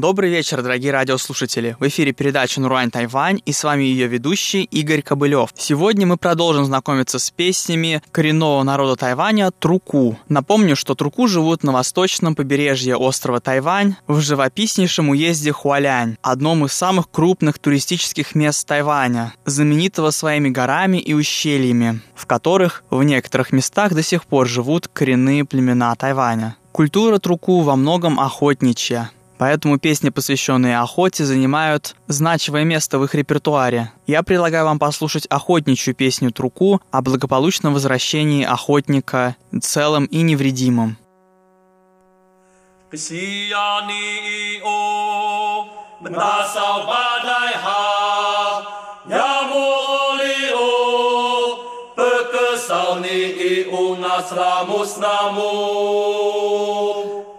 Добрый вечер, дорогие радиослушатели. В эфире передача «Нурань Тайвань» и с вами ее ведущий Игорь Кобылев. Сегодня мы продолжим знакомиться с песнями коренного народа Тайваня Труку. Напомню, что Труку живут на восточном побережье острова Тайвань в живописнейшем уезде Хуалянь, одном из самых крупных туристических мест Тайваня, знаменитого своими горами и ущельями, в которых в некоторых местах до сих пор живут коренные племена Тайваня. Культура Труку во многом охотничья, Поэтому песни, посвященные охоте, занимают значимое место в их репертуаре. Я предлагаю вам послушать охотничью песню Труку о благополучном возвращении охотника целым и невредимым.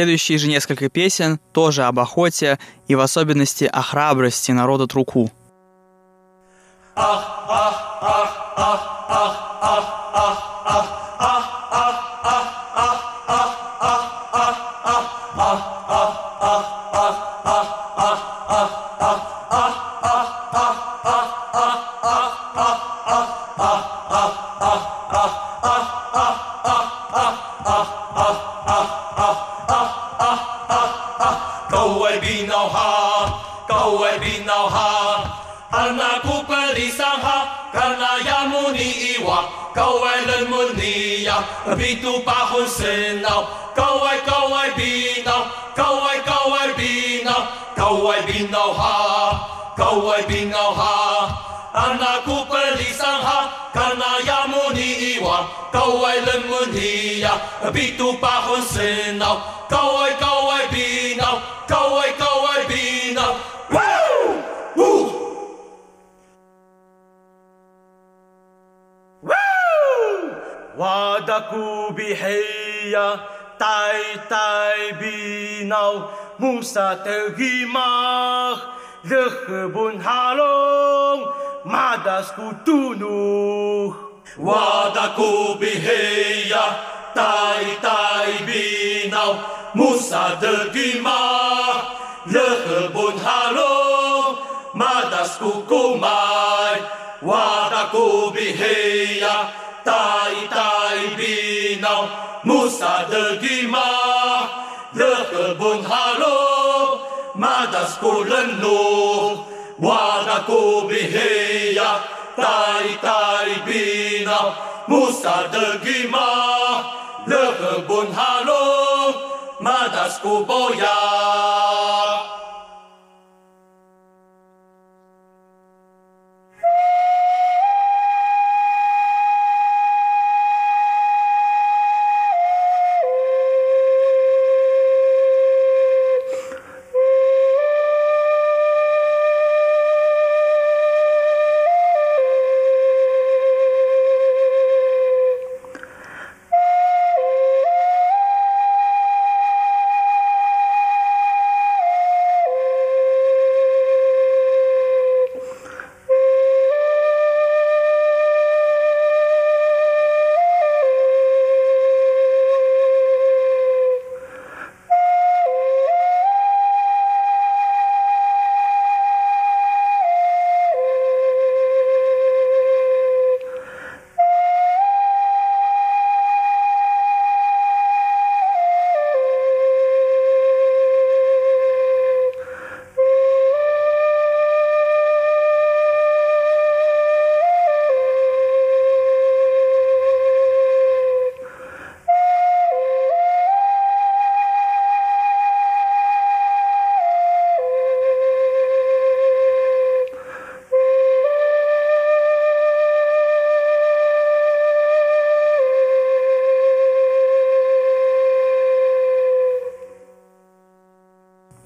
Следующие же несколько песен тоже об охоте и в особенности о храбрости народа Труку. Ах, ах, ах, ах, Kau wai binauha, 普里桑哈，阿那 binauha. Anakku perlisangha, kana yamuni iwa. Kau wai lemoni iwa, bitu pahunsinau. Kau kubiheya tai tai binau musa te gimah lehbun halong madas kutunu wada kubiheya tai tai binau musa te gimah lehbun halong madas kukumai wada kubiheya tai cao musadegima rekebun halo madasku lenuh wadaku biheya tai tai bina musadegima rekebun halo madasku boyah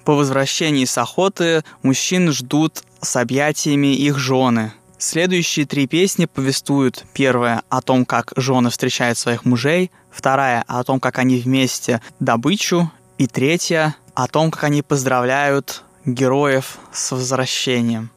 По возвращении с охоты мужчин ждут с объятиями их жены. Следующие три песни повествуют первая о том, как жены встречают своих мужей, вторая о том, как они вместе добычу, и третья о том, как они поздравляют героев с возвращением.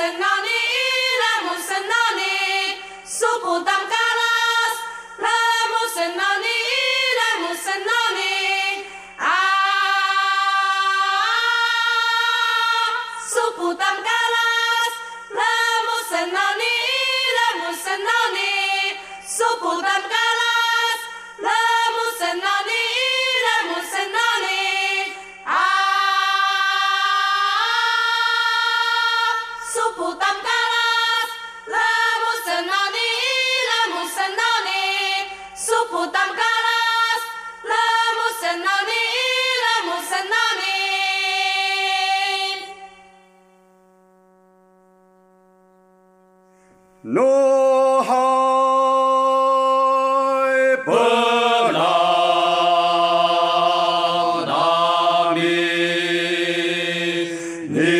Musannani, la Musannani, Sopo da Huutan kalas, lamun senoni, lamun senoni. Suputan kalas, Yeah.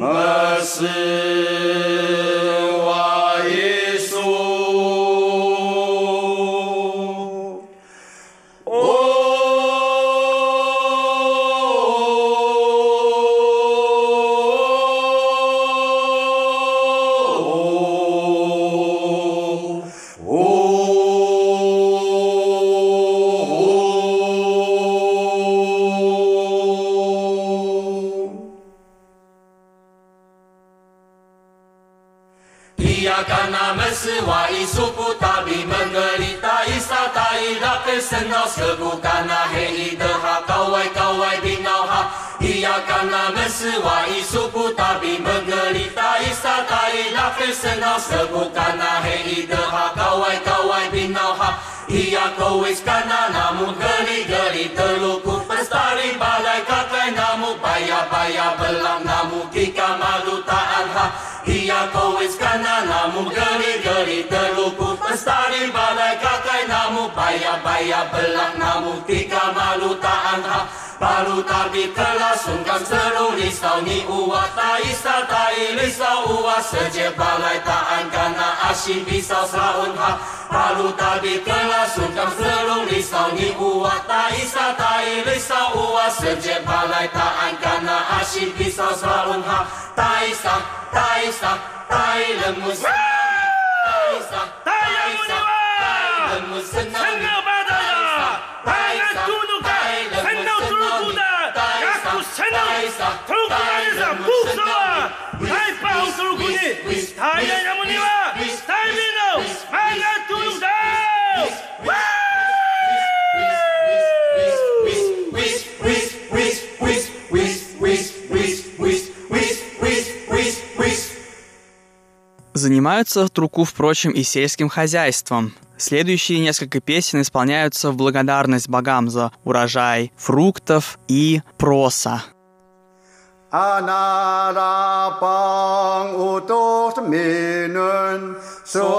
mercy. Mesuaisuputa Bimangarita Isata Ila Pesenos Kebukana Hei Deha Kawai Kawai Binauha Ia Kana Mesuaisuputa Bimangarita Isata Ila Pesenos Kebukana Hei Deha Kawai Kawai Binauha Ia Kowis Kana Namun Geri Geri Terluku Pestari Balai Kakai Namu Baya Baya Belang Namu Kika Maluta Anha Ia Kowis baya baya belang namu tika malu tak anha. Balu tabi kelas sungkan seru risau ni uwa tak isa tak uwa Seje balai tak angkan na asin pisau saun ha. Balu tabi kelas sungkan seru risau ni uwa tak isa tak uwa Seje balai tak angkan na asin pisau saun ha. Tak isa, tak isa, tak ilemus Tak isa, tak isa, 사과받아라 방한 두둑아 산나우 뚫구다 약구 산나우 통구만에서 무서워 타이파우 뚫구니 다이나무니와 달리노 방한 두둑다 Занимаются Турку, впрочем, и сельским хозяйством – Следующие несколько песен исполняются в благодарность богам за урожай фруктов и проса. Анарапан утост минен, су.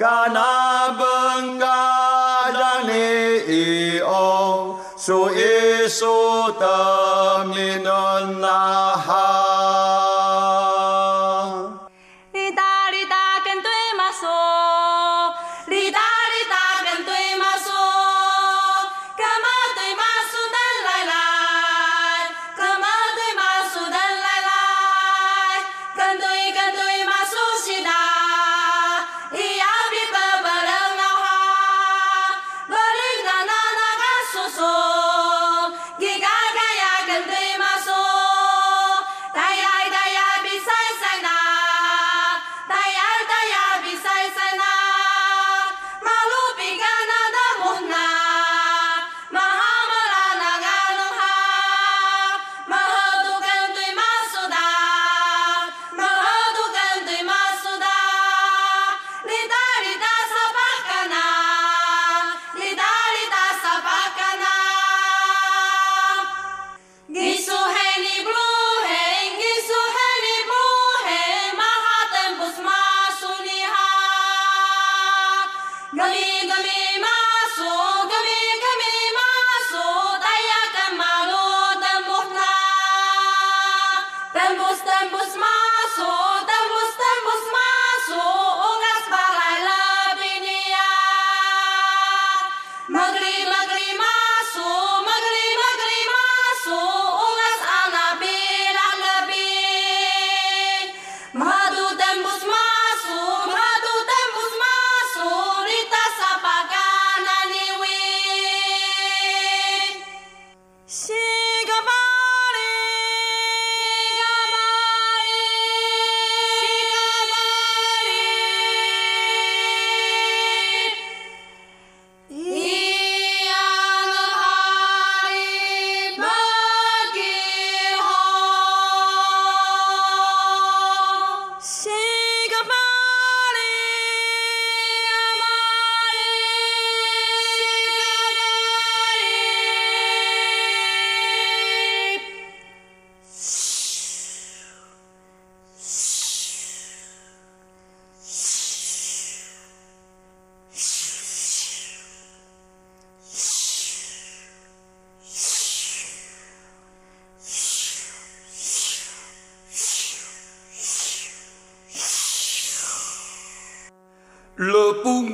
Kanabenggadane iyo su isu taminun lah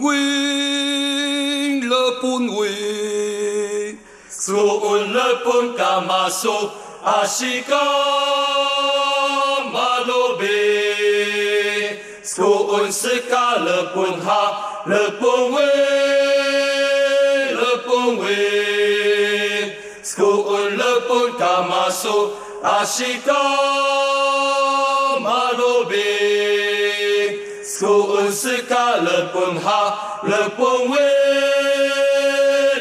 云了本为，云了本伽玛苏阿西伽玛罗贝，云是伽了本哈了本为，了本为，云了本伽玛苏阿西伽玛罗贝。Sko Skousika le ponha le ponwe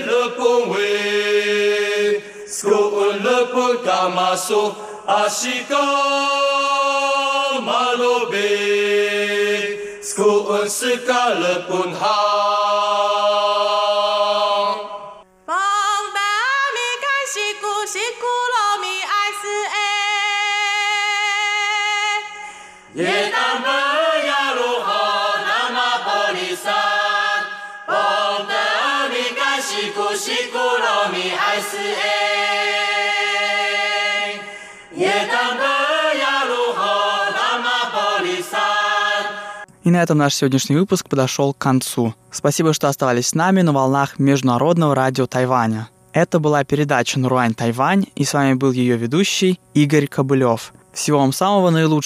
le ponwe Skoun le ponkamaso ashika malobe. Skousika le ponha И на этом наш сегодняшний выпуск подошел к концу. Спасибо, что оставались с нами на волнах Международного радио Тайваня. Это была передача «Наруань Тайвань», и с вами был ее ведущий Игорь Кобылев. Всего вам самого наилучшего.